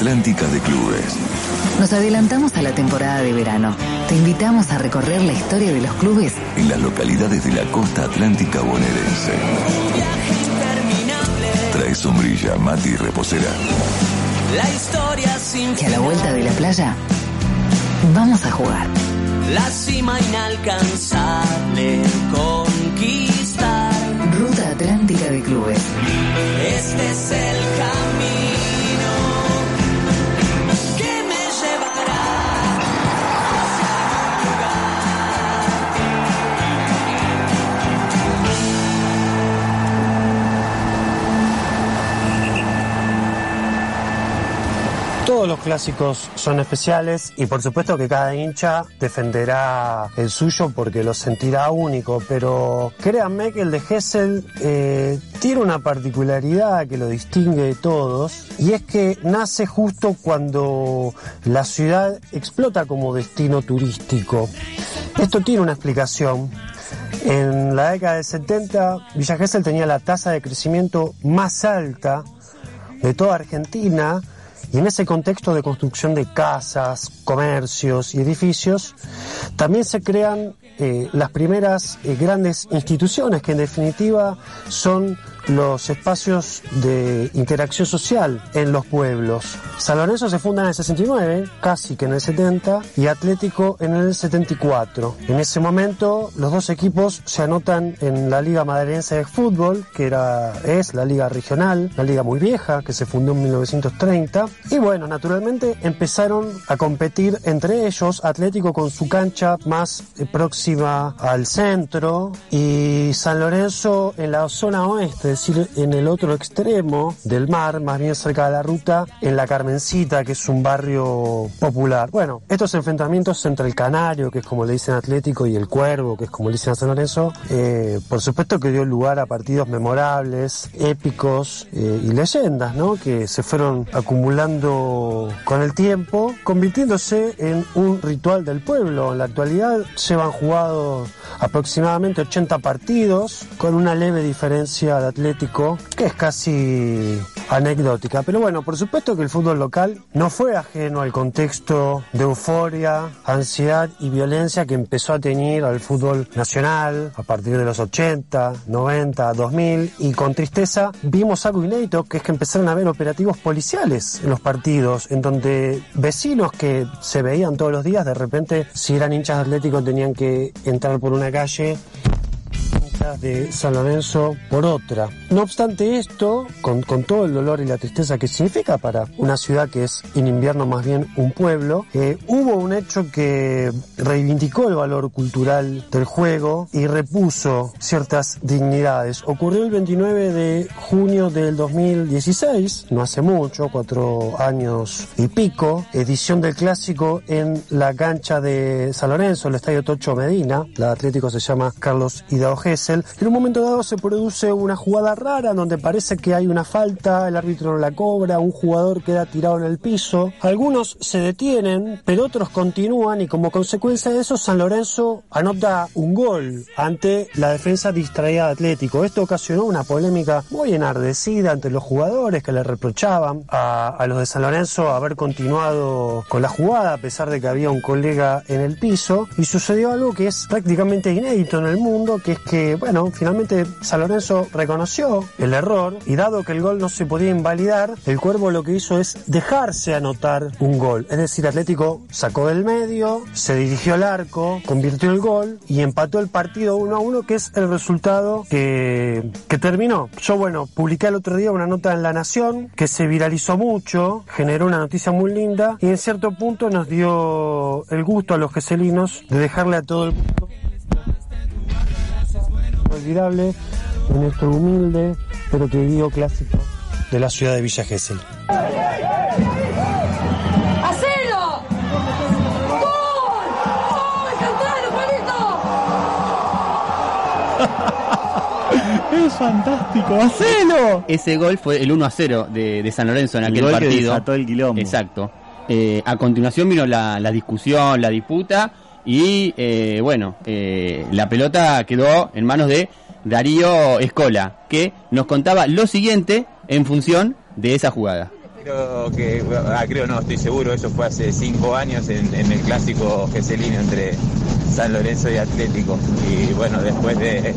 Atlántica de Clubes. Nos adelantamos a la temporada de verano. Te invitamos a recorrer la historia de los clubes en las localidades de la costa atlántica bonaerense. Trae sombrilla, mate y reposera. La historia sin que a la vuelta de la playa vamos a jugar. La cima inalcanzable conquistar. Ruta Atlántica de Clubes. Este es el camino Todos los clásicos son especiales y por supuesto que cada hincha defenderá el suyo porque lo sentirá único, pero créanme que el de Hessel eh, tiene una particularidad que lo distingue de todos y es que nace justo cuando la ciudad explota como destino turístico. Esto tiene una explicación. En la década de 70, Villa Gesell tenía la tasa de crecimiento más alta de toda Argentina y en ese contexto de construcción de casas, comercios y edificios, también se crean eh, las primeras eh, grandes instituciones que en definitiva son los espacios de interacción social en los pueblos. San Lorenzo se funda en el 69, casi que en el 70, y Atlético en el 74. En ese momento los dos equipos se anotan en la Liga Madeirense de Fútbol, que era, es la liga regional, la liga muy vieja, que se fundó en 1930. Y bueno, naturalmente empezaron a competir entre ellos, Atlético con su cancha más eh, próxima al centro y San Lorenzo en la zona oeste, es decir, en el otro extremo del mar, más bien cerca de la ruta, en la Carmencita, que es un barrio popular. Bueno, estos enfrentamientos entre el Canario, que es como le dicen Atlético, y el Cuervo, que es como le dicen a San Lorenzo, eh, por supuesto que dio lugar a partidos memorables, épicos eh, y leyendas, ¿no? Que se fueron acumulando con el tiempo, convirtiéndose en un ritual del pueblo. En la actualidad llevan jugados aproximadamente 80 partidos, con una leve diferencia de Atlético, que es casi anecdótica. Pero bueno, por supuesto que el fútbol local no fue ajeno al contexto de euforia, ansiedad y violencia que empezó a tener al fútbol nacional a partir de los 80, 90, 2000 y con tristeza vimos algo inédito que es que empezaron a haber operativos policiales en los partidos en donde vecinos que se veían todos los días de repente si eran hinchas de Atlético tenían que entrar por una calle de San Lorenzo por otra. No obstante esto, con, con, todo el dolor y la tristeza que significa para una ciudad que es en invierno más bien un pueblo, eh, hubo un hecho que reivindicó el valor cultural del juego y repuso ciertas dignidades. Ocurrió el 29 de junio del 2016, no hace mucho, cuatro años y pico, edición del clásico en la cancha de San Lorenzo, el Estadio Tocho Medina, la Atlético se llama Carlos Hidao En un momento dado se produce una jugada rara donde parece que hay una falta, el árbitro no la cobra, un jugador queda tirado en el piso. Algunos se detienen, pero otros continúan y como consecuencia de eso San Lorenzo anota un gol ante la defensa distraída de Atlético. Esto ocasionó una polémica muy enardecida entre los jugadores que le reprochaban a, a los de San Lorenzo haber continuado con la jugada a pesar de que había un colega en el piso y sucedió algo que es prácticamente inédito en el mundo, que es que bueno, finalmente San Lorenzo reconoció el error y dado que el gol no se podía invalidar, el Cuervo lo que hizo es dejarse anotar un gol. Es decir, Atlético sacó del medio, se dirigió al arco, convirtió el gol y empató el partido 1 a 1, que es el resultado que, que terminó. Yo, bueno, publiqué el otro día una nota en La Nación que se viralizó mucho, generó una noticia muy linda y en cierto punto nos dio el gusto a los geselinos de dejarle a todo el mundo olvidable de nuestro humilde pero querido clásico de la ciudad de Villa Gesell. ¡Hacelo! ¡Gol! ¡Gol! ¡Cantalo, Palito! Es fantástico, ¡hacelo! Ese gol fue el 1 a 0 de, de San Lorenzo en El aquel gol que partido. desató el quilombo. Exacto. Eh, a continuación vino la, la discusión, la disputa y eh, bueno, eh, la pelota quedó en manos de Darío Escola, que nos contaba lo siguiente en función de esa jugada. Creo que, ah, creo no, estoy seguro, eso fue hace cinco años en, el clásico geselino entre San Lorenzo y Atlético. Y bueno, después de,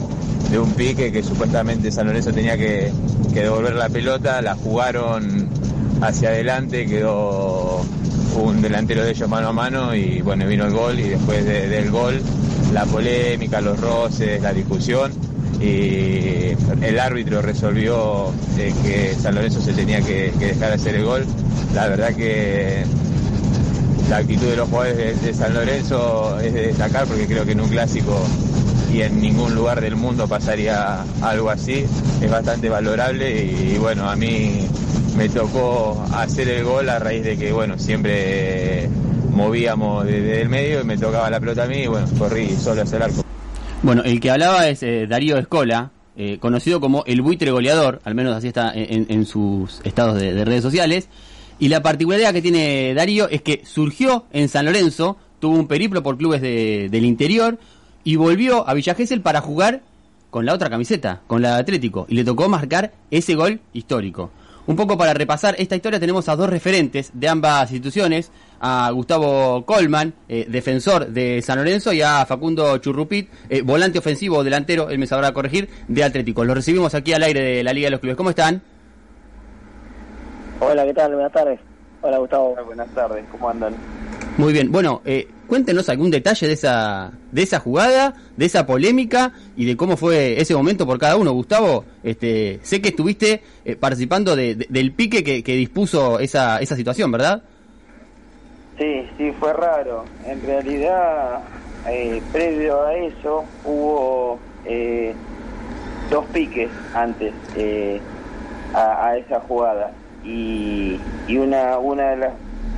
un pique que supuestamente San Lorenzo tenía que devolver la pelota, la jugaron hacia adelante, quedó un delantero de ellos mano a mano y bueno, vino el gol y después de- del gol la polémica, los roces, la discusión y el árbitro resolvió eh, que San Lorenzo se tenía que, dejar de hacer el gol. La verdad que la actitud de los jugadores de San Lorenzo es de destacar porque creo que en un clásico y en ningún lugar del mundo pasaría algo así. Es bastante valorable y, bueno, a mí me tocó hacer el gol a raíz de que, bueno, siempre movíamos desde el medio y me tocaba la pelota a mí y bueno, corrí solo hacia el arco. Bueno, el que hablaba es eh, Darío Escola, eh, conocido como el buitre goleador, al menos así está en, en sus estados de, de redes sociales. Y la particularidad que tiene Darío es que surgió en San Lorenzo, tuvo un periplo por clubes de- del interior y volvió a Villa Gesell para jugar con la otra camiseta, con la de Atlético, y le tocó marcar ese gol histórico. Un poco para repasar esta historia tenemos a dos referentes de ambas instituciones, a Gustavo Colman, eh, defensor de San Lorenzo, y a Facundo Churrupit, eh, volante ofensivo o delantero, él me sabrá corregir, de Atlético. Los recibimos aquí al aire de la Liga de los Clubes. ¿Cómo están? Hola, ¿qué tal? Buenas tardes. Hola, Gustavo. Buenas tardes, ¿cómo andan? Muy bien. Bueno, eh, cuéntenos algún detalle de esa, de esa jugada, de esa polémica y de cómo fue ese momento por cada uno. Gustavo, este, sé que estuviste eh, participando de- de- del pique que, que dispuso esa, esa situación, ¿verdad? Sí, sí, fue raro. En realidad, eh, previo a eso, hubo eh, dos piques antes eh, a, a esa jugada. Y, y una, una de las.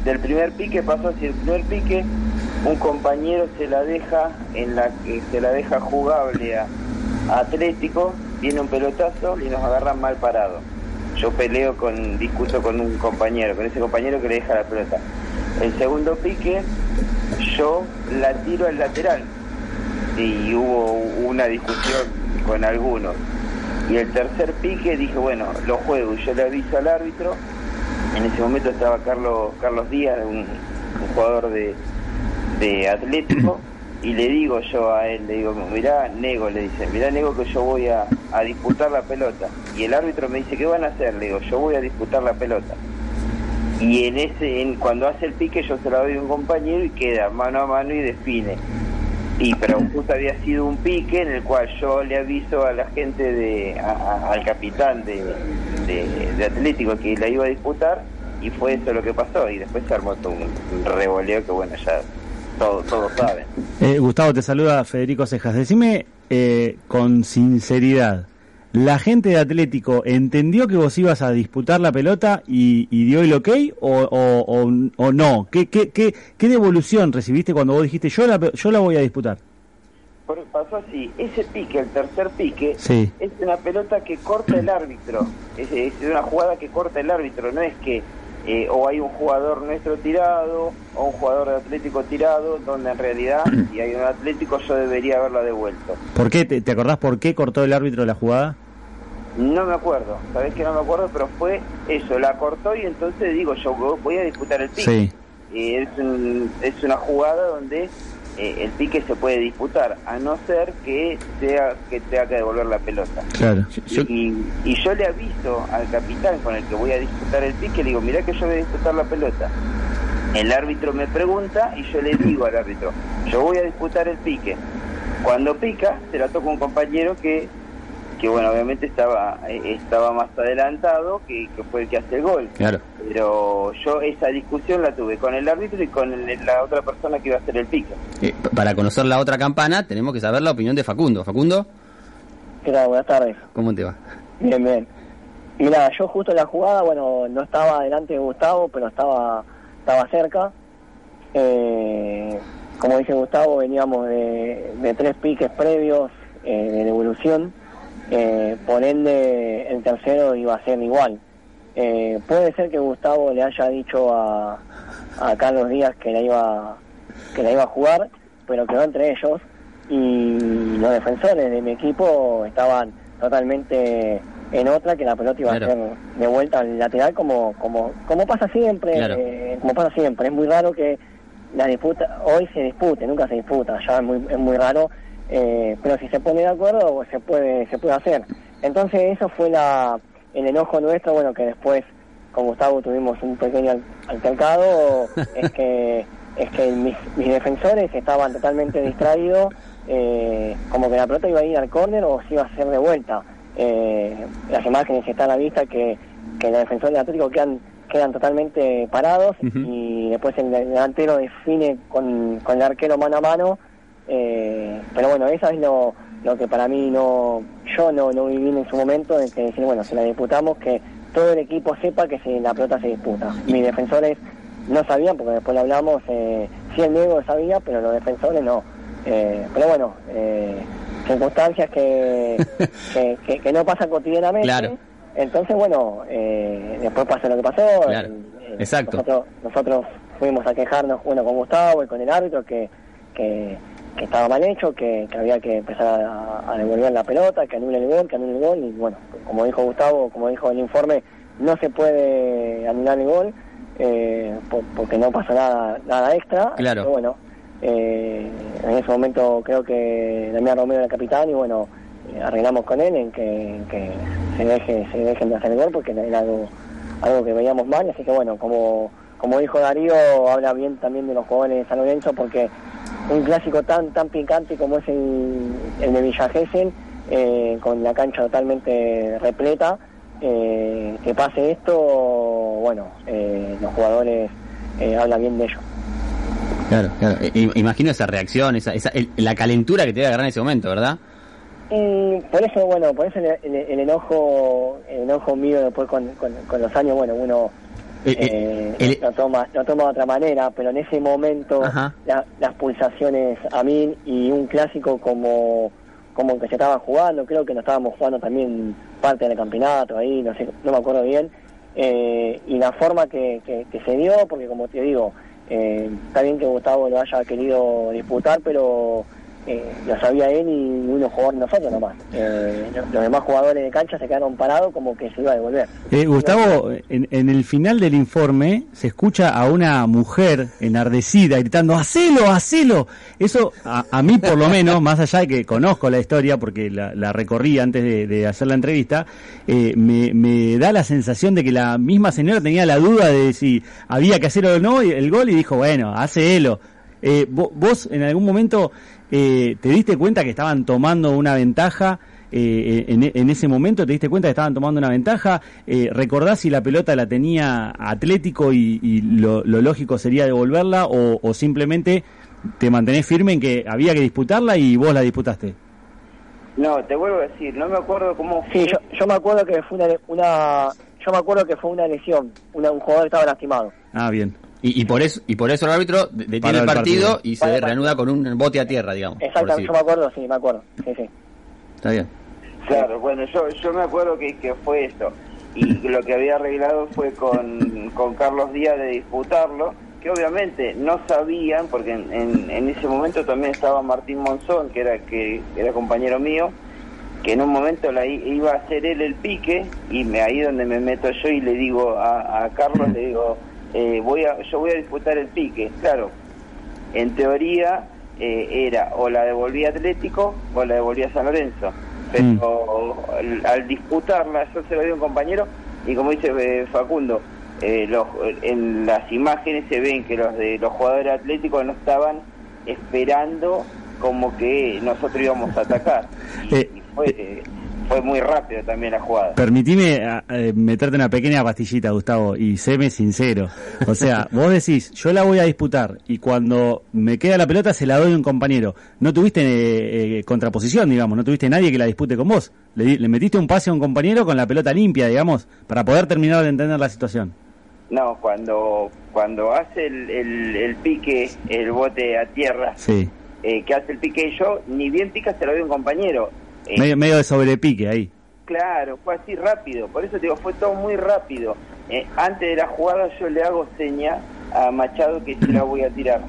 Del primer pique pasó así: el primer pique, un compañero se la deja, en la que se la deja jugable a, Atlético, viene un pelotazo y nos agarran mal parado. Yo peleo con, discuto con un compañero, con ese compañero que le deja la pelota. El segundo pique, yo la tiro al lateral y hubo una discusión con algunos. Y el tercer pique dije, bueno, lo juego yo le aviso al árbitro. En ese momento estaba Carlos Carlos Díaz, un, jugador de, de Atlético, y le digo yo a él, le digo, mirá, Nego, le dice, mirá, Nego, que yo voy a, a disputar la pelota. Y el árbitro me dice, ¿qué van a hacer? Le digo, yo voy a disputar la pelota. Y en ese, cuando hace el pique, yo se la doy a un compañero y queda mano a mano y define. Y pero justo había sido un pique en el cual yo le aviso a la gente de, al capitán de, de, Atlético que la iba a disputar y fue eso lo que pasó y después se armó todo un, revoleo que bueno ya todos todos saben. Eh, Gustavo, te saluda Federico Cejas. Decime eh, con sinceridad, ¿la gente de Atlético entendió que vos ibas a disputar la pelota y, y dio el ok o, o, o- o no? ¿Qué, qué, qué, ¿Qué devolución recibiste cuando vos dijiste yo la, yo la voy a disputar? Pasó así, ese pique, el tercer pique, Sí. es una pelota que corta el árbitro, es, es una jugada que corta el árbitro, no es que eh, o hay un jugador nuestro tirado o un jugador de Atlético tirado, donde en realidad si hay un Atlético yo debería haberla devuelto. ¿Por qué? ¿Te, te acordás por qué cortó el árbitro la jugada? No me acuerdo, sabés que no me acuerdo, pero fue eso, la cortó y entonces digo yo voy a disputar el pique. Sí. Eh, es, un- es una jugada donde eh, el pique se puede disputar, a no ser que sea que tenga que devolver la pelota. Claro. Y, y yo le aviso al capitán con el que voy a disputar el pique, le digo, mirá que yo voy a disputar la pelota. El árbitro me pregunta y yo le digo al árbitro, yo voy a disputar el pique. Cuando pica, se la toca un compañero que, que bueno, obviamente estaba, eh, estaba más adelantado, que, que fue el que hace el gol. Claro. Pero yo esa discusión la tuve con el árbitro y con el- la otra persona que iba a hacer el pique. Eh, para conocer la otra campana tenemos que saber la opinión de Facundo. Facundo, ¿Qué tal? Buenas tardes. ¿cómo te va? Bien, bien. Mira, yo justo en la jugada, bueno, no estaba delante de Gustavo, pero estaba estaba cerca. Eh, como dice Gustavo, veníamos de, de tres piques previos eh, de devolución. Eh, por ende, el tercero iba a ser igual. Eh, puede ser que Gustavo le haya dicho a, a Carlos Díaz que la iba que la iba a jugar, pero quedó entre ellos y los defensores de mi equipo estaban totalmente en otra que la pelota iba Claro. a ser de vuelta al lateral como como como pasa siempre Claro. eh, como pasa siempre es muy raro que la disputa hoy se dispute nunca se disputa ya es muy es muy raro eh, pero si se pone de acuerdo se puede se puede hacer. Entonces eso fue la el enojo nuestro bueno que después con Gustavo tuvimos un pequeño al- altercado es que es que mis, mis defensores estaban totalmente distraídos eh, como que la pelota iba a ir al córner o se iba a hacer de vuelta. Eh, las imágenes están a la vista que, que los defensores del Atlético quedan quedan totalmente parados y después el delantero define con, con el arquero mano a mano eh, pero bueno eso es lo, lo que para mí no yo no, no viví en su momento de que decir bueno si la disputamos que todo el equipo sepa que se, la pelota se disputa mis defensores no sabían porque después lo hablamos eh, sí el Diego sabía pero los defensores no Eh, pero bueno eh, circunstancias que, que, que- que no pasan cotidianamente Claro. entonces bueno eh, después pasó lo que pasó Claro. Exacto. nosotros, nosotros fuimos a quejarnos bueno con Gustavo y con el árbitro que, que, que estaba mal hecho, que, que había que empezar a, a devolver la pelota, que anule el gol, que anule el gol y bueno, como dijo Gustavo, como dijo el informe, no se puede anular el gol eh, por- porque no pasa nada nada extra. Claro. Pero bueno, eh, en ese momento creo que Damián Romero era el capitán y bueno, eh, arreglamos con él en que, en que se deje se dejen de hacer el gol porque era algo algo que veíamos mal, así que bueno, como como dijo Darío, habla bien también de los jugadores de San Lorenzo porque un clásico tan tan picante como es el, el de Villa Gesell, eh, con la cancha totalmente repleta, eh, que pase esto, bueno, eh, los jugadores eh, hablan bien de ello. Claro, claro. Imagino esa reacción, esa, esa, el- la calentura que te debe agarrar en ese momento, ¿verdad? Y por eso, bueno, por eso el, el- el enojo el enojo mío después con, con, con los años, bueno, uno Eh, eh, eh, lo toma lo toma de otra manera, pero en ese momento la- las pulsaciones a mí y un clásico como como el que se estaba jugando, creo que nos estábamos jugando también parte del campeonato ahí, no sé, no me acuerdo bien, eh, y la forma que, que, que se dio, porque como te digo, eh, está bien que Gustavo lo haya querido disputar, pero eh, lo sabía él y uno jugador nosotros nomás. Eh, los, los demás jugadores de cancha se quedaron parados como que se iba a devolver. Eh, Gustavo, en, en el final del informe se escucha a una mujer enardecida gritando, ¡hacelo, hacelo! Eso, a, a mí por lo menos, más allá de que conozco la historia, porque la, la recorrí antes de, de hacer la entrevista, eh, me, me da la sensación de que la misma señora tenía la duda de si había que hacerlo o no, y el gol, y dijo, bueno, hacelo. Eh, vo- ¿Vos en algún momento eh, te diste cuenta que estaban tomando una ventaja? eh, en, en ese momento te diste cuenta que estaban tomando una ventaja. Eh, ¿Recordás si la pelota la tenía Atlético y, y lo, lo lógico sería devolverla o, o simplemente te mantenés firme en que había que disputarla y vos la disputaste? No, te vuelvo a decir, no me acuerdo cómo fue. Sí, yo, yo me acuerdo que fue una, una yo me acuerdo que fue una lesión, una, un jugador estaba lastimado. Ah, bien. Y, y por eso y por eso el árbitro de- detiene Para el el partido, partido. y se Para reanuda con un bote a tierra, digamos. Exactamente, yo me acuerdo, sí, me acuerdo. Sí, sí. Está bien. Claro, bueno, yo, yo me acuerdo que, que fue eso. Y lo que había arreglado fue con, con Carlos Díaz de disputarlo, que obviamente no sabían, porque en, en, en ese momento también estaba Martín Monzón, que era, que era compañero mío, que en un momento la i- iba a hacer él el pique, y me, ahí donde me meto yo y le digo a, a Carlos, le digo, eh, voy a, yo voy a disputar el pique. Claro, en teoría eh, era o la devolvía Atlético o la devolvía San Lorenzo. Pero al, al disputarla, yo se lo di a un compañero y como dice eh, Facundo, eh, los, en las imágenes se ven que los de los jugadores atléticos no estaban esperando como que nosotros íbamos a atacar. Y, y fue, eh, fue muy rápido también la jugada. Permitime a- eh, meterte una pequeña pastillita, Gustavo, y séme sincero. O sea, vos decís, yo la voy a disputar y cuando me queda la pelota se la doy a un compañero. No tuviste eh, eh, contraposición, digamos, no tuviste nadie que la dispute con vos. Le, le metiste un pase a un compañero con la pelota limpia, digamos, para poder terminar de entender la situación. No, cuando cuando hace el, el, el pique, el bote a tierra, Sí. eh, que hace el pique yo, ni bien pica se lo doy a un compañero. Eh, Medio, medio de sobrepique ahí. Claro, fue así rápido, por eso te digo, fue todo muy rápido. Eh, antes de la jugada yo le hago seña a Machado que se la voy a tirar.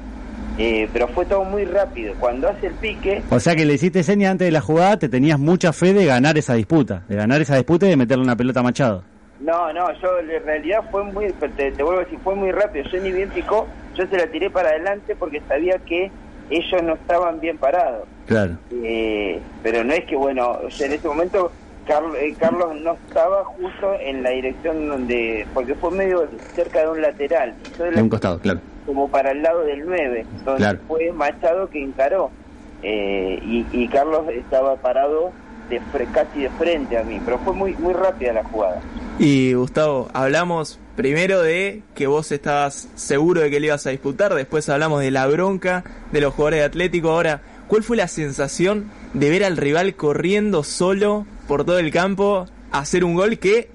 Eh, pero fue todo muy rápido. Cuando hace el pique, O sea que le hiciste seña antes de la jugada, te tenías mucha fe de ganar esa disputa, de ganar esa disputa y de meterle una pelota a Machado. no, no, yo en realidad fue muy, te, te vuelvo a decir, fue muy rápido. Yo ni bien picó, yo se la tiré para adelante porque sabía que ellos no estaban bien parados. Claro. Eh, pero no es que, bueno, o sea, en ese momento Carl- eh, Carlos no estaba justo en la dirección donde, porque fue medio cerca de un lateral, Yo De un costado, claro. como para el lado del 9, donde Claro. fue Machado que encaró. Eh, y, y Carlos estaba parado de casi de frente a mí, pero fue muy muy rápida la jugada. Y Gustavo, hablamos primero de que vos estabas seguro de que le ibas a disputar, después hablamos de la bronca de los jugadores de Atlético. Ahora, ¿cuál fue la sensación de ver al rival corriendo solo por todo el campo a hacer un gol que,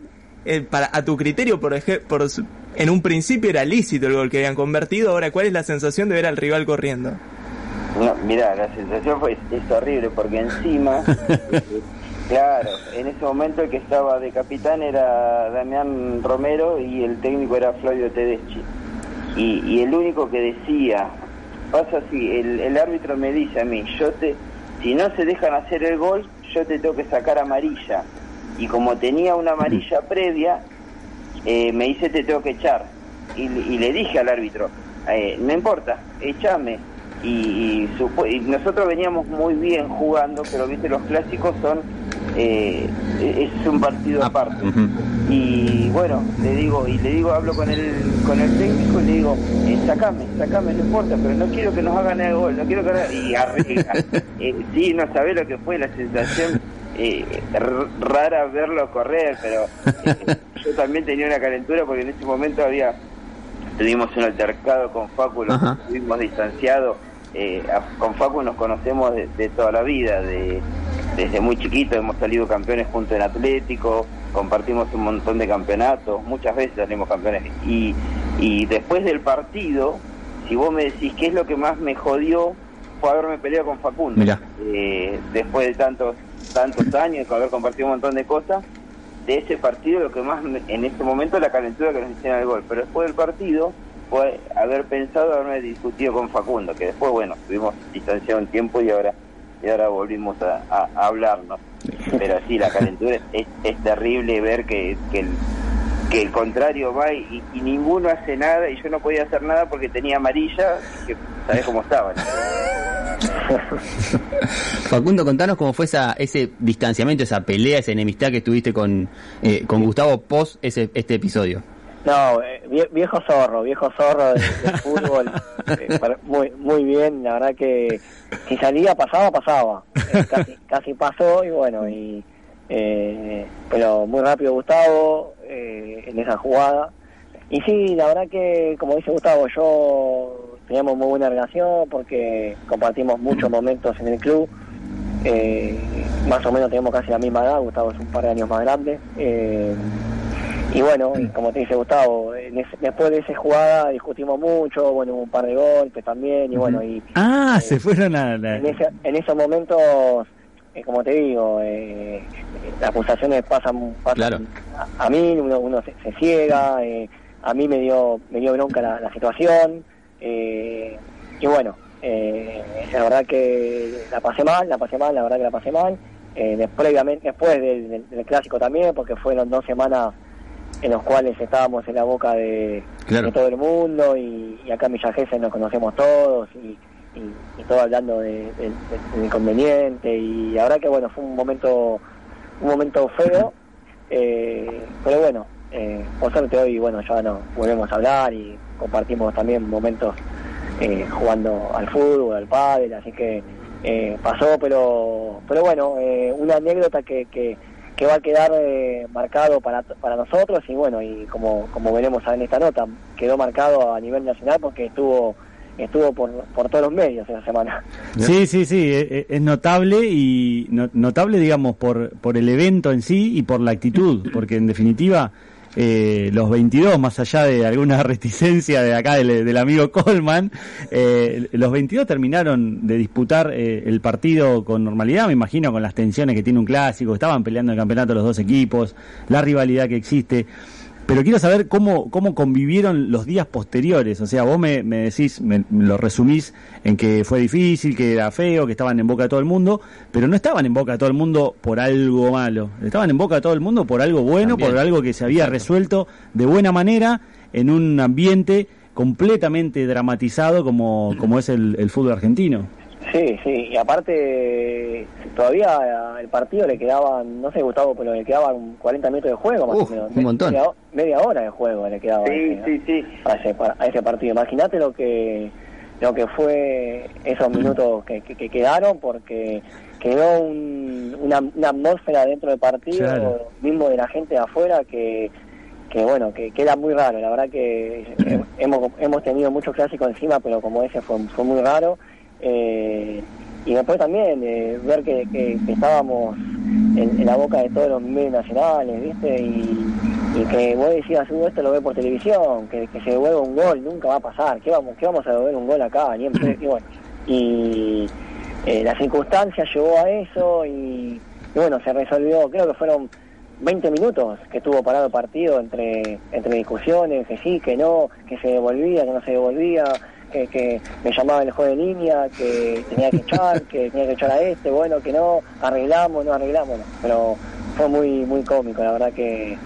eh, para, a tu criterio, por, por en un principio era lícito el gol que habían convertido? Ahora, ¿cuál es la sensación de ver al rival corriendo? No, mirá, la sensación fue es horrible porque encima, claro, en ese momento el que estaba de capitán era Damián Romero y el técnico era Flavio Tedeschi. Y, y el único que decía, pasa así, el, el árbitro me dice a mí, yo te, si no se dejan hacer el gol, yo te tengo que sacar amarilla. Y como tenía una amarilla previa, eh, me dice te tengo que echar. Y, y le dije al árbitro, eh, no importa, échame. Y, y y nosotros veníamos muy bien jugando, pero viste, los clásicos son, eh, es un partido aparte. Y bueno, le digo, y le digo, hablo con el, con el técnico y le digo, eh, sacame, sacame, no importa, pero no quiero que nos hagan el gol, no quiero que hagan-". y arregla. Eh, sí, no sabés lo que fue la sensación eh, rara verlo correr, pero eh, yo también tenía una calentura porque en ese momento había tuvimos un altercado con Facu, Ajá. estuvimos distanciados. eh, a- con Facu nos conocemos de, de toda la vida, de, desde muy chiquito hemos salido campeones juntos en Atlético, compartimos un montón de campeonatos, muchas veces salimos campeones. Y, y después del partido, si vos me decís qué es lo que más me jodió, fue haberme peleado con Facundo. Eh, después de tantos tantos años, con haber compartido un montón de cosas, de ese partido lo que más me- en ese momento la calentura que nos hicieron el gol, pero después del partido fue haber pensado haberme discutido con Facundo, que después bueno, estuvimos distanciados un tiempo y ahora y ahora volvimos a, a- a hablarnos. Pero sí, la calentura es, es terrible ver que, que el que el contrario va y, y ninguno hace nada y yo no podía hacer nada porque tenía amarilla, que sabés cómo estaban. Facundo, contanos cómo fue esa, ese distanciamiento, esa pelea, esa enemistad que tuviste con, eh, con Gustavo post ese, este episodio. No, eh, vie- viejo zorro, viejo zorro de, de fútbol, eh, muy muy bien, la verdad que si salía pasaba, pasaba, Eh, casi, casi pasó y bueno, y eh, pero muy rápido Gustavo eh, en esa jugada. Y sí, la verdad que como dice Gustavo, yo teníamos muy buena relación porque compartimos muchos momentos en el club, eh, más o menos tenemos casi la misma edad, Gustavo es un par de años más grande. eh, y bueno, y como te dice Gustavo, ese- después de esa jugada discutimos mucho, bueno, hubo un par de golpes también, y bueno, y Ah, se fueron a la... en, ese- en esos momentos, eh, como te digo, eh, las pulsaciones pasan, pasan Claro. a, a mí, uno, uno se, se ciega, eh, a mí me dio, me dio bronca la, la situación, eh, y bueno, eh, la verdad que la pasé mal, la pasé mal, la verdad que la pasé mal, eh, después del, del- del clásico también, porque fueron dos semanas en los cuales estábamos en la boca de, Claro. de todo el mundo y, y acá en Villa Gesell nos conocemos todos y, y, y todo hablando de, de- de- del inconveniente y ahora que bueno fue un momento un momento feo eh, pero bueno eh, por suerte hoy bueno ya nos volvemos a hablar y compartimos también momentos eh, jugando al fútbol al pádel así que eh, pasó pero pero bueno eh, una anécdota que, que que va a quedar eh, marcado para, para nosotros y bueno, y como, como veremos en esta nota, quedó marcado a nivel nacional porque estuvo estuvo por, por todos los medios esa semana. Sí, sí, sí, e- e- es notable y no- notable, digamos, por, por el evento en sí y por la actitud, porque en definitiva eh, los 22, más allá de alguna reticencia de acá del, del amigo Coleman, eh, los 22 terminaron de disputar eh, el partido con normalidad, me imagino, con las tensiones que tiene un clásico, estaban peleando el campeonato los dos equipos, la rivalidad que existe. Pero quiero saber cómo, cómo convivieron los días posteriores. O sea, vos me, me decís, me, lo resumís en que fue difícil, que era feo, que estaban en boca de todo el mundo, pero no estaban en boca de todo el mundo por algo malo. Estaban en boca de todo el mundo por algo bueno, También. por algo que se había resuelto de buena manera en un ambiente completamente dramatizado como, como es el, el fútbol argentino. Sí, sí, y aparte todavía el partido le quedaban, no sé Gustavo, pero le quedaban 40 minutos de juego más Uf, o menos. un montón. Media, media hora de juego le quedaba a Sí, ese, sí, sí. a ese, pa- a ese partido. Imagínate lo que lo que fue esos minutos que, que- que quedaron porque quedó un- una, una atmósfera dentro del partido, Claro. mismo de la gente de afuera que que bueno, que, que era muy raro, la verdad que hemos, hemos tenido muchos clásicos encima, pero como ese fue, fue muy raro. Eh, y después también eh, ver que, que- estábamos en, la boca de todos los medios nacionales, ¿viste? Y, y que vos decías, "Uh, esto lo ve por televisión, que, se devuelva un gol, nunca va a pasar, ¿qué vamos, qué vamos a devolver un gol acá? Ni en y bueno, y eh, la circunstancia llevó a eso y, y bueno, se resolvió, creo que fueron 20 minutos que estuvo parado el partido entre, entre discusiones, que sí, que no, que se devolvía, que no se devolvía, que, que me llamaba el juez de línea, que tenía que echar, que tenía que echar a este, bueno, que no, arreglamos, no arreglamos, pero fue muy muy cómico, la verdad que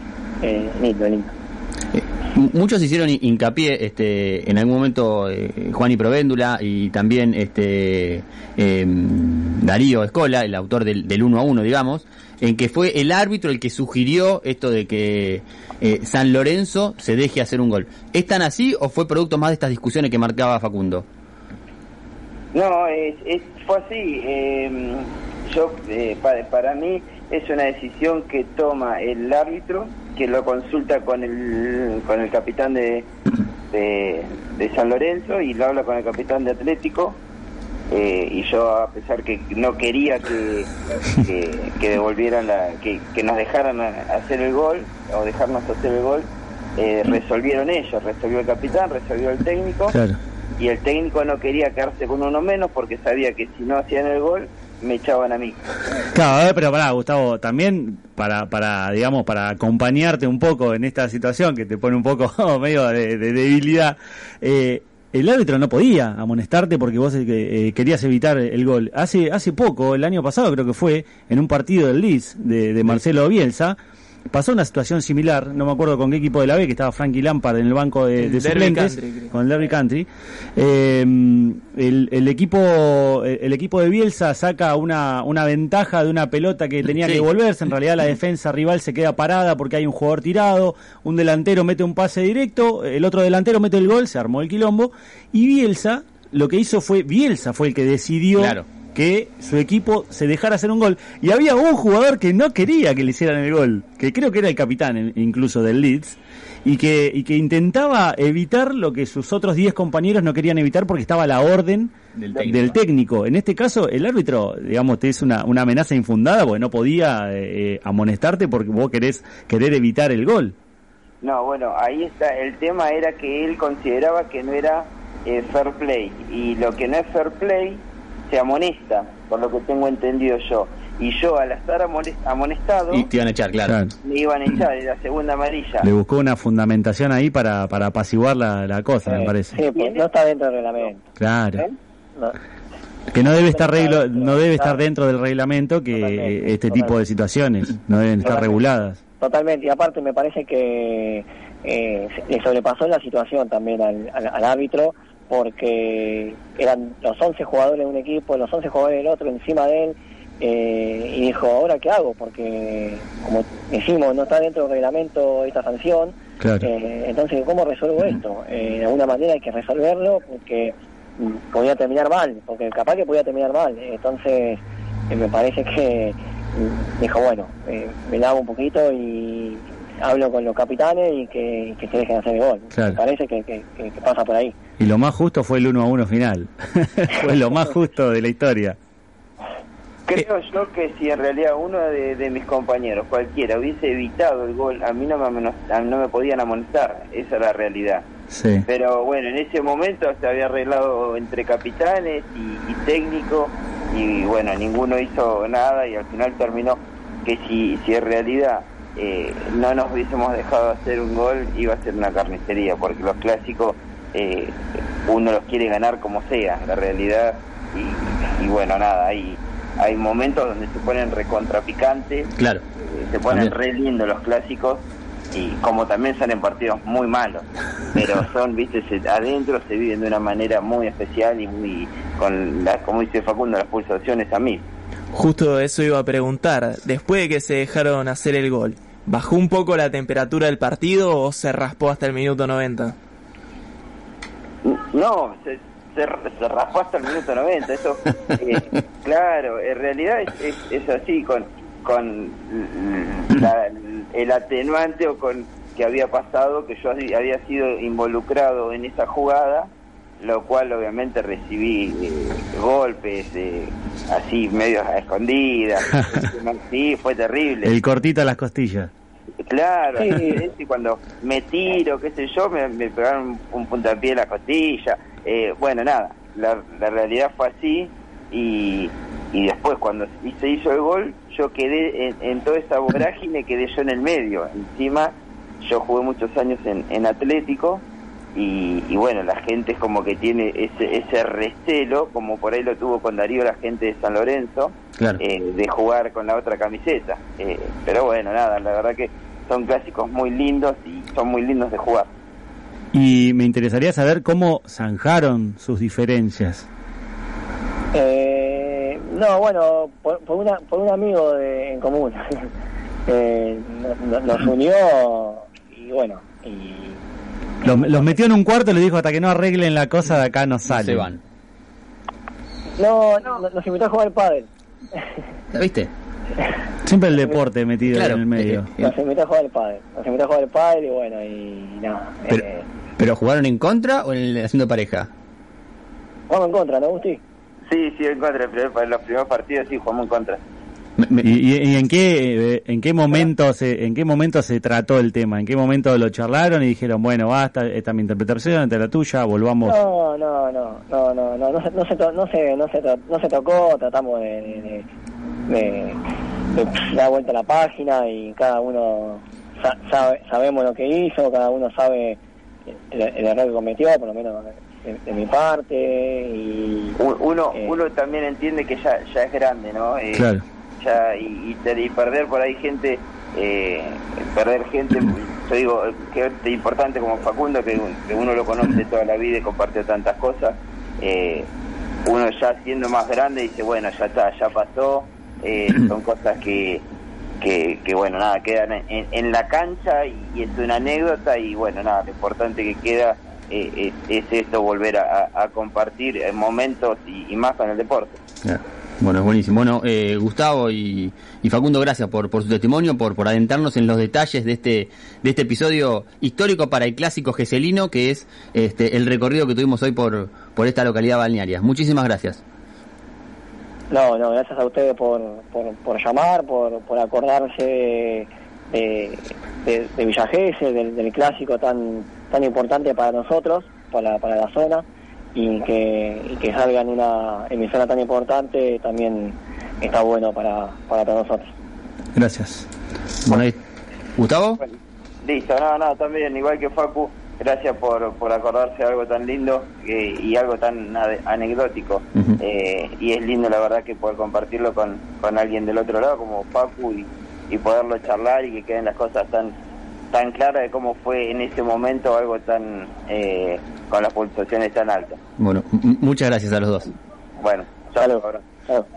eh, lindo, lindo. M- Muchos hicieron hi- hincapié este, en algún momento eh, Juan y Provéndula y también este eh, Darío Escola, el autor del, del 1 a 1, digamos, en que fue el árbitro el que sugirió esto de que eh, San Lorenzo se deje hacer un gol. ¿Es tan así o fue producto más de estas discusiones que marcaba Facundo? No, es, fue así. eh, yo, eh, pa- para, mí es una decisión que toma el árbitro, que lo consulta con el, con el capitán de, de, de San Lorenzo y lo habla con el capitán de Atlético. Eh, y yo, a pesar que no quería que, que, que devolvieran la, que, que nos dejaran hacer el gol o dejarnos hacer el gol, eh, resolvieron ellos, resolvió el capitán, resolvió el técnico Claro. y el técnico no quería quedarse con uno menos porque sabía que si no hacían el gol me echaban a mí. Claro, a ver, pero pará, Gustavo, también para, para, digamos, para acompañarte un poco en esta situación que te pone un poco medio de, de debilidad, eh, el árbitro no podía amonestarte porque vos eh, querías evitar el gol. Hace, hace poco, el año pasado creo que fue, en un partido del Leeds de, de Marcelo Bielsa, pasó una situación similar, no me acuerdo con qué equipo de la B, que estaba Frankie Lampard en el banco de, El de Derby suplentes, Country, creo. con el Derby Country. Eh, el, el equipo el equipo de Bielsa saca una, una ventaja de una pelota que tenía Sí. que volverse. En realidad la defensa rival se queda parada porque hay un jugador tirado. Un delantero mete un pase directo, el otro delantero mete el gol, se armó el quilombo. Y Bielsa lo que hizo fue, Bielsa fue el que decidió Claro. Que su equipo se dejara hacer un gol. Y había un jugador que no quería que le hicieran el gol, que creo que era el capitán en- incluso del Leeds, y que, y que intentaba evitar lo que sus otros 10 compañeros no querían evitar porque estaba la orden Del del técnico. técnico. En este caso, el árbitro, digamos, te es una, una amenaza infundada porque no podía eh, eh, amonestarte porque vos querés querer evitar el gol. No, bueno, ahí está. El tema era que él consideraba que no era eh, fair play. Y lo que no es fair play se amonesta, por lo que tengo entendido yo. Y yo, al estar amone- amonestado, Y te iban a echar, claro. Claro. me iban a echar de la segunda amarilla. Le buscó una fundamentación ahí para, para apaciguar la, la cosa, me parece. sí, pues, no está dentro del reglamento. Claro. ¿eh? No. Que no debe estar reglo- no debe estar dentro del reglamento que Totalmente, este tipo de situaciones no deben estar Totalmente. reguladas. Totalmente, y aparte me parece que eh, le sobrepasó la situación también al, al- al árbitro, porque eran los 11 jugadores de un equipo, los 11 jugadores del otro encima de él, eh, y dijo, ¿ahora qué hago? Porque, como decimos, no está dentro del reglamento esta sanción, Claro. eh, entonces, ¿cómo resuelvo esto? Eh, de alguna manera hay que resolverlo porque mm, podía terminar mal, porque capaz que podía terminar mal. Entonces, eh, me parece que mm, dijo, bueno, eh, me lavo un poquito y hablo con los capitanes y que, y que se dejen hacer el gol. Claro. Me parece que, que- que- que pasa por ahí. Y lo más justo fue el 1 a 1 final. fue lo más justo de la historia. Creo yo que si en realidad uno de, de mis compañeros, cualquiera, hubiese evitado el gol, a mí no me, amono- a mí no me podían amonestar. Esa es la realidad. Sí. Pero bueno, en ese momento se había arreglado entre capitanes y, y técnico y bueno, ninguno hizo nada y al final terminó que si, si en realidad eh, no nos hubiésemos dejado hacer un gol, iba a ser una carnicería, porque los clásicos eh, uno los quiere ganar como sea, la realidad, y, y bueno, nada, hay, hay momentos donde se ponen recontrapicantes, Claro. eh, se ponen También. re lindos los clásicos, y como también salen partidos muy malos, pero son, viste, se- adentro se viven de una manera muy especial y muy, con, la, como dice Facundo, las pulsaciones a mí. Justo eso iba a preguntar. Después de que se dejaron hacer el gol, ¿bajó un poco la temperatura del partido o se raspó hasta el minuto 90? No, se, se, se raspó hasta el minuto 90, eso, eh, claro, en realidad es, es, es así, con, con la- el atenuante o con que había pasado, que yo había sido involucrado en esa jugada, lo cual obviamente recibí eh, golpes, eh, así medios a escondidas, sí, fue terrible. El cortito a las costillas. Claro, Sí. sí, sí, cuando me tiro, qué sé yo, me, me pegaron un, un puntapié en la costilla. Eh, bueno, nada, la, la realidad fue así y, y después cuando se hizo el gol, yo quedé en, en toda esa vorágine, quedé yo en el medio. Encima, yo jugué muchos años en, en Atlético y, y bueno, la gente es como que tiene ese, ese recelo, como por ahí lo tuvo con Darío la gente de San Lorenzo, Claro. eh, de jugar con la otra camiseta. Eh, pero bueno, nada, la verdad que son clásicos muy lindos y son muy lindos de jugar. Y me interesaría saber cómo zanjaron sus diferencias. Eh, no, bueno, por, por, una, por un amigo de, en común. eh, no- no- nos unió y bueno, y Los, los metió en un cuarto y le dijo hasta que no arreglen la cosa de acá no salen. Se van. no, no, nos invitó a jugar al pádel. ¿La viste? Siempre el deporte metido Claro, en el medio. Nos invitó a jugar al pádel. Nos invitó a jugar al pádel y bueno, y nada. Pero, eh, ¿Pero jugaron en contra o en el haciendo pareja? vamos en contra, ¿no, Gusti? Sí, sí, en contra, pero en los primeros partidos sí jugamos en contra. ¿Y, y- en qué eh, en qué momento se en qué momento se trató el tema? ¿En qué momento lo charlaron y dijeron, bueno, basta, esta es mi interpretación, esta es la tuya, volvamos? No, no, no, no, no, no, no, se, no, se, to- no, se, no, se, no se tocó, tratamos de, de, de- de dar vuelta a la página y cada uno sa- sabe, sabemos lo que hizo, cada uno sabe el, el error que cometió, por lo menos de, de mi parte. Y, Uno, eh, uno también entiende que ya, ya es grande, ¿no? Eh, Claro. ya, y, y perder por ahí gente, eh, perder gente, yo digo, que es importante como Facundo, que, que uno lo conoce toda la vida y compartió tantas cosas, eh, uno ya siendo más grande dice, bueno, ya está, ya pasó, eh, son cosas que, que, que, bueno, nada, quedan en, en la cancha y, y es una anécdota y bueno, nada, lo importante que queda eh, es, es esto, volver a, a- compartir eh, momentos y, y más con el deporte. Bueno, es buenísimo. Bueno, eh, Gustavo y, y Facundo, gracias por, por su testimonio, por, por adentrarnos en los detalles de este, de este episodio histórico para el clásico geselino, que es este, el recorrido que tuvimos hoy por, por esta localidad balnearia. Muchísimas gracias. No, no, gracias a ustedes por, por, por llamar, por, por acordarse de, de, de Villa del, del clásico tan tan importante para nosotros, para, para la zona, y que, y que salga en una emisora tan importante también está bueno para, para todos nosotros. Gracias. Bueno, ahí- Gustavo. Listo, no, no, también, igual que Facu, gracias por, por acordarse de algo tan lindo eh, y algo tan anecdótico. Ujú. Eh, y es lindo, la verdad, que poder compartirlo con, con alguien del otro lado, como Facu, y, y poderlo charlar y que queden las cosas tan tan claras de cómo fue en ese momento algo tan eh, con las pulsaciones tan altas. Bueno, muchas gracias a los dos. Bueno, ahora.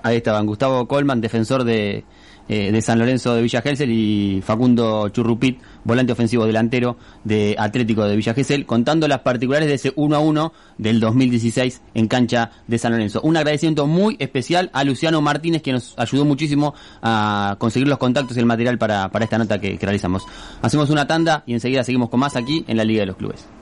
Ahí estaban Gustavo Colman, defensor de, eh, de San Lorenzo de Villa Gesell, y Facundo Churrupit, volante ofensivo delantero de Atlético de Villa Gesell, contando las particulares de ese 1 a 1 del 2016 en cancha de San Lorenzo. Un agradecimiento muy especial a Luciano Martínez, que nos ayudó muchísimo a conseguir los contactos y el material para, para esta nota que, que realizamos. Hacemos una tanda y enseguida seguimos con más aquí en la Liga de los Clubes.